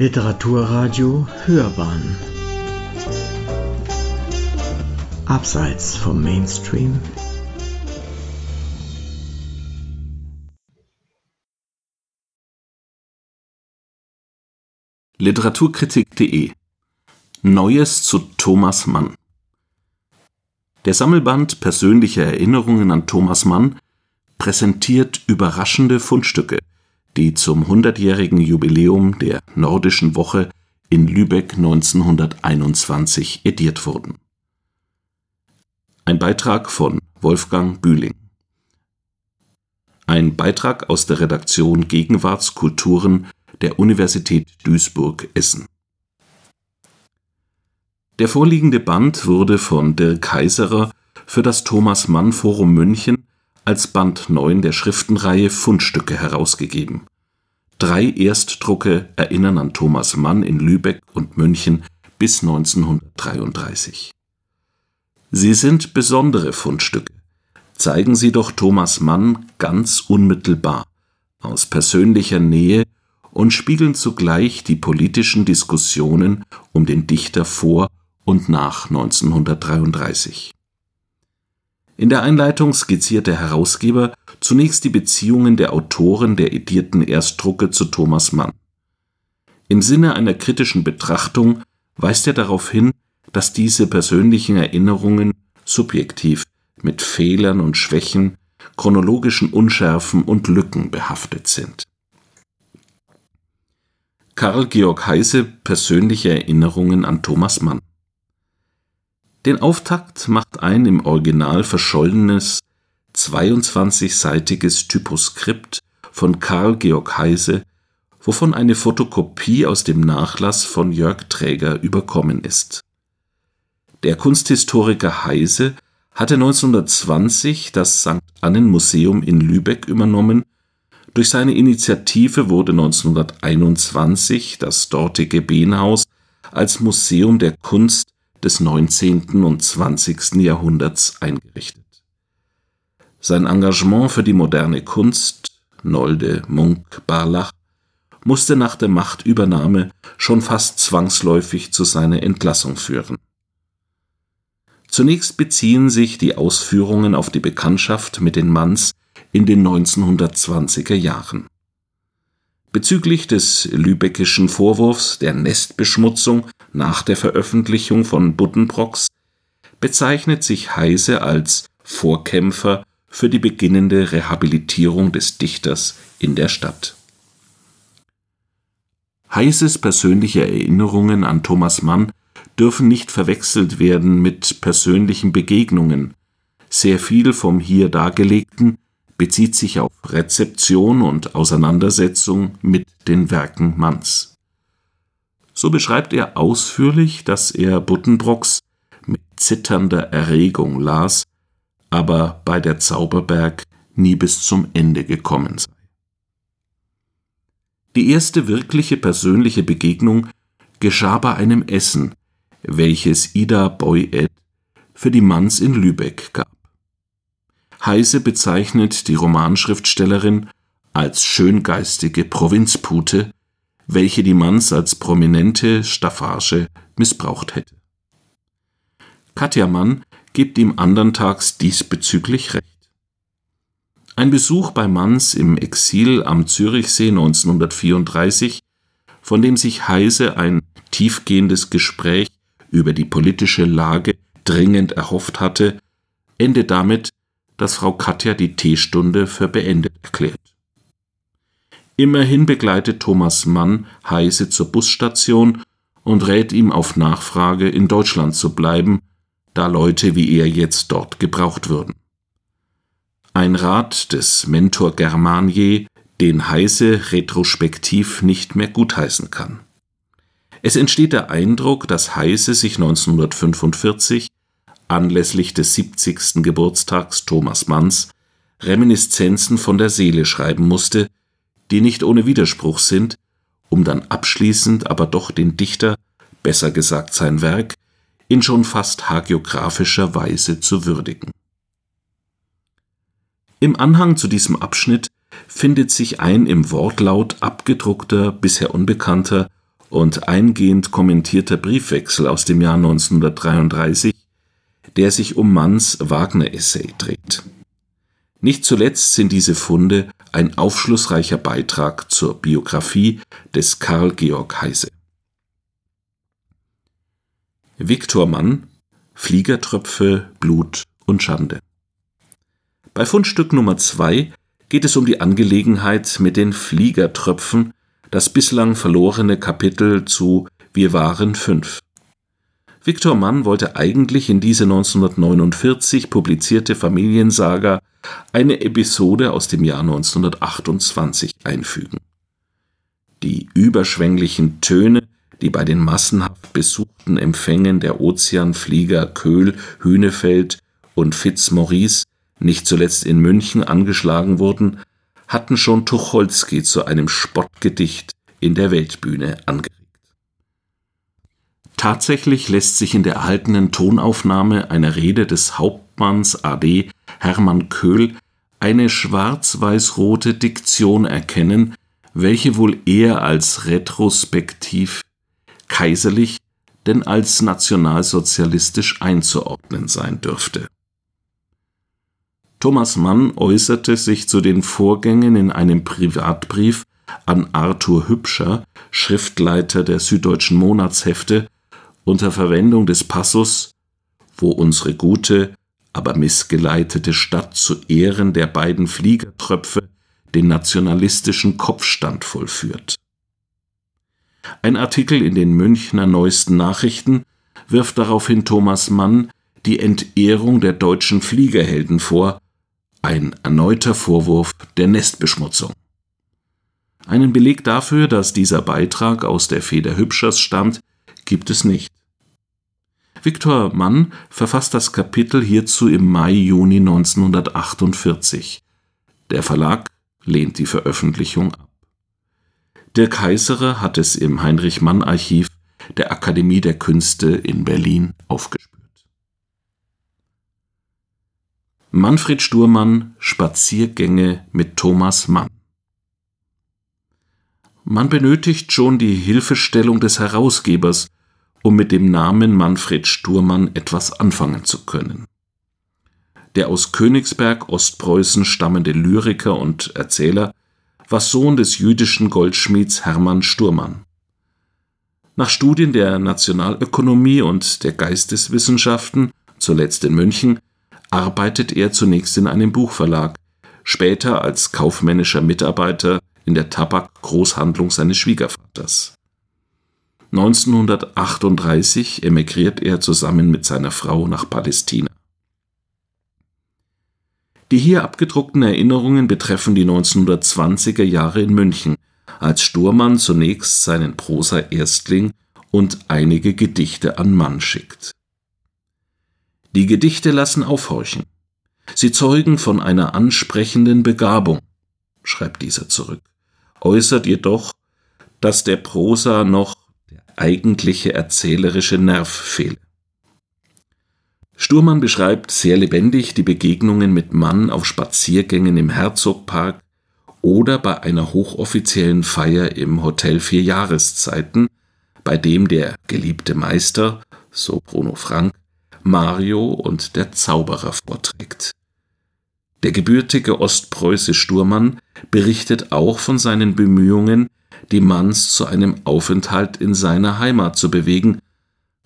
Literaturradio Hörbahn. Abseits vom Mainstream. Literaturkritik.de Neues zu Thomas Mann. Der Sammelband Persönliche Erinnerungen an Thomas Mann präsentiert überraschende Fundstücke, die zum hundertjährigen Jubiläum der Nordischen Woche in Lübeck 1921 ediert wurden. Ein Beitrag von Wolfgang Bühling. Ein Beitrag aus der Redaktion Gegenwartskulturen der Universität Duisburg-Essen. Der vorliegende Band wurde von Dirk Kaiserer für das Thomas Mann Forum München als Band 9 der Schriftenreihe Fundstücke herausgegeben. Drei Erstdrucke erinnern an Thomas Mann in Lübeck und München bis 1933. Sie sind besondere Fundstücke, zeigen sie doch Thomas Mann ganz unmittelbar, aus persönlicher Nähe und spiegeln zugleich die politischen Diskussionen um den Dichter vor und nach 1933. In der Einleitung skizziert der Herausgeber zunächst die Beziehungen der Autoren der edierten Erstdrucke zu Thomas Mann. Im Sinne einer kritischen Betrachtung weist er darauf hin, dass diese persönlichen Erinnerungen subjektiv mit Fehlern und Schwächen, chronologischen Unschärfen und Lücken behaftet sind. Karl Georg Heise Persönliche Erinnerungen an Thomas Mann den Auftakt macht ein im Original verschollenes 22-seitiges Typoskript von Karl Georg Heise, wovon eine Fotokopie aus dem Nachlass von Jörg Träger überkommen ist. Der Kunsthistoriker Heise hatte 1920 das St. Annen Museum in Lübeck übernommen, durch seine Initiative wurde 1921 das dortige Behnhaus als Museum der Kunst des 19. und 20. Jahrhunderts eingerichtet. Sein Engagement für die moderne Kunst Nolde, Munk, Barlach musste nach der Machtübernahme schon fast zwangsläufig zu seiner Entlassung führen. Zunächst beziehen sich die Ausführungen auf die Bekanntschaft mit den Manns in den 1920er Jahren. Bezüglich des lübeckischen Vorwurfs der Nestbeschmutzung nach der Veröffentlichung von Buddenbrocks bezeichnet sich Heise als Vorkämpfer für die beginnende Rehabilitierung des Dichters in der Stadt. Heises persönliche Erinnerungen an Thomas Mann dürfen nicht verwechselt werden mit persönlichen Begegnungen. Sehr viel vom hier Dargelegten bezieht sich auf Rezeption und Auseinandersetzung mit den Werken Manns. So beschreibt er ausführlich, dass er Buddenbrocks mit zitternder Erregung las, aber bei der Zauberberg nie bis zum Ende gekommen sei. Die erste wirkliche persönliche Begegnung geschah bei einem Essen, welches Ida Boyet für die Manns in Lübeck gab. Heise bezeichnet die Romanschriftstellerin als schöngeistige Provinzpute, welche die Manns als prominente Staffage missbraucht hätte. Katja Mann gibt ihm anderntags diesbezüglich recht. Ein Besuch bei Manns im Exil am Zürichsee 1934, von dem sich Heise ein tiefgehendes Gespräch über die politische Lage dringend erhofft hatte, endet damit, dass Frau Katja die Teestunde für beendet erklärt. Immerhin begleitet Thomas Mann Heise zur Busstation und rät ihm auf Nachfrage in Deutschland zu bleiben, da Leute wie er jetzt dort gebraucht würden. Ein Rat des Mentor Germanier, den Heise retrospektiv nicht mehr gutheißen kann. Es entsteht der Eindruck, dass Heise sich 1945 anlässlich des 70. Geburtstags Thomas Manns Reminiszenzen von der Seele schreiben musste, die nicht ohne Widerspruch sind, um dann abschließend aber doch den Dichter, besser gesagt sein Werk, in schon fast hagiographischer Weise zu würdigen. Im Anhang zu diesem Abschnitt findet sich ein im Wortlaut abgedruckter, bisher unbekannter und eingehend kommentierter Briefwechsel aus dem Jahr 1933, der sich um Manns Wagner-Essay dreht. Nicht zuletzt sind diese Funde ein aufschlussreicher Beitrag zur Biografie des Karl Georg Heise. Viktor Mann Fliegertröpfe, Blut und Schande. Bei Fundstück Nummer 2 geht es um die Angelegenheit mit den Fliegertröpfen, das bislang verlorene Kapitel zu Wir waren fünf. Viktor Mann wollte eigentlich in diese 1949 publizierte Familiensaga eine Episode aus dem Jahr 1928 einfügen. Die überschwänglichen Töne, die bei den massenhaft besuchten Empfängen der Ozeanflieger Köhl, Hünefeld und Fitzmaurice nicht zuletzt in München angeschlagen wurden, hatten schon Tucholsky zu einem Spottgedicht in der Weltbühne angeregt. Tatsächlich lässt sich in der erhaltenen Tonaufnahme einer Rede des Hauptmanns AD Hermann Köhl eine schwarz-weiß-rote Diktion erkennen, welche wohl eher als retrospektiv kaiserlich denn als nationalsozialistisch einzuordnen sein dürfte. Thomas Mann äußerte sich zu den Vorgängen in einem Privatbrief an Arthur Hübscher, Schriftleiter der Süddeutschen Monatshefte, unter Verwendung des Passus, wo unsere gute, aber missgeleitete Stadt zu Ehren der beiden Fliegertröpfe den nationalistischen Kopfstand vollführt. Ein Artikel in den Münchner Neuesten Nachrichten wirft daraufhin Thomas Mann die Entehrung der deutschen Fliegerhelden vor, ein erneuter Vorwurf der Nestbeschmutzung. Einen Beleg dafür, dass dieser Beitrag aus der Feder Hübschers stammt, gibt es nicht. Viktor Mann verfasst das Kapitel hierzu im Mai-Juni 1948. Der Verlag lehnt die Veröffentlichung ab. Dirk Heiserer hat es im Heinrich-Mann-Archiv der Akademie der Künste in Berlin aufgespürt. Manfred Sturmann Spaziergänge mit Thomas Mann Man benötigt schon die Hilfestellung des Herausgebers, um mit dem Namen Manfred Sturmann etwas anfangen zu können. Der aus Königsberg, Ostpreußen stammende Lyriker und Erzähler war Sohn des jüdischen Goldschmieds Hermann Sturmann. Nach Studien der Nationalökonomie und der Geisteswissenschaften, zuletzt in München, arbeitet er zunächst in einem Buchverlag, später als kaufmännischer Mitarbeiter in der Tabak-Großhandlung seines Schwiegervaters. 1938 emigriert er zusammen mit seiner Frau nach Palästina. Die hier abgedruckten Erinnerungen betreffen die 1920er Jahre in München, als Sturmann zunächst seinen Prosa-Erstling und einige Gedichte an Mann schickt. Die Gedichte lassen aufhorchen. Sie zeugen von einer ansprechenden Begabung, schreibt dieser zurück, äußert jedoch, dass der Prosa noch eigentliche erzählerische Nerv fehle. Sturmann beschreibt sehr lebendig die Begegnungen mit Mann auf Spaziergängen im Herzogpark oder bei einer hochoffiziellen Feier im Hotel Vier Jahreszeiten, bei dem der geliebte Meister, so Bruno Frank, Mario und der Zauberer vorträgt. Der gebürtige ostpreußische Sturmann berichtet auch von seinen Bemühungen, die Manns zu einem Aufenthalt in seiner Heimat zu bewegen,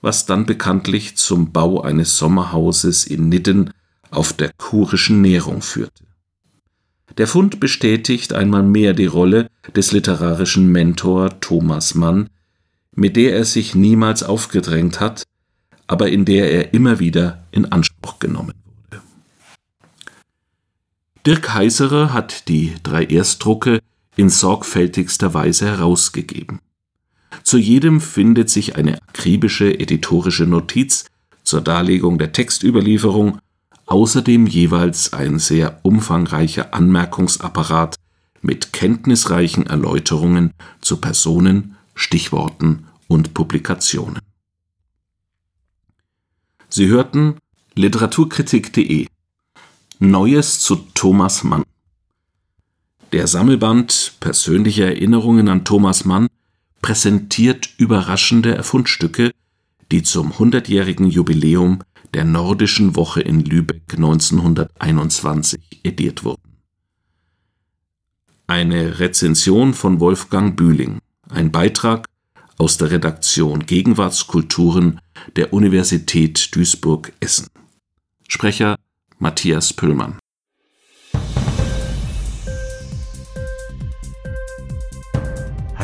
was dann bekanntlich zum Bau eines Sommerhauses in Nidden auf der kurischen Nährung führte. Der Fund bestätigt einmal mehr die Rolle des literarischen Mentor Thomas Mann, mit der er sich niemals aufgedrängt hat, aber in der er immer wieder in Anspruch genommen wurde. Dirk Heiserer hat die drei Erstdrucke in sorgfältigster Weise herausgegeben. Zu jedem findet sich eine akribische editorische Notiz zur Darlegung der Textüberlieferung, außerdem jeweils ein sehr umfangreicher Anmerkungsapparat mit kenntnisreichen Erläuterungen zu Personen, Stichworten und Publikationen. Sie hörten Literaturkritik.de Neues zu Thomas Mann der Sammelband Persönliche Erinnerungen an Thomas Mann präsentiert überraschende Fundstücke, die zum 100-jährigen Jubiläum der Nordischen Woche in Lübeck 1921 ediert wurden. Eine Rezension von Wolfgang Bühling, ein Beitrag aus der Redaktion Gegenwartskulturen der Universität Duisburg-Essen. Sprecher Matthias Püllmann.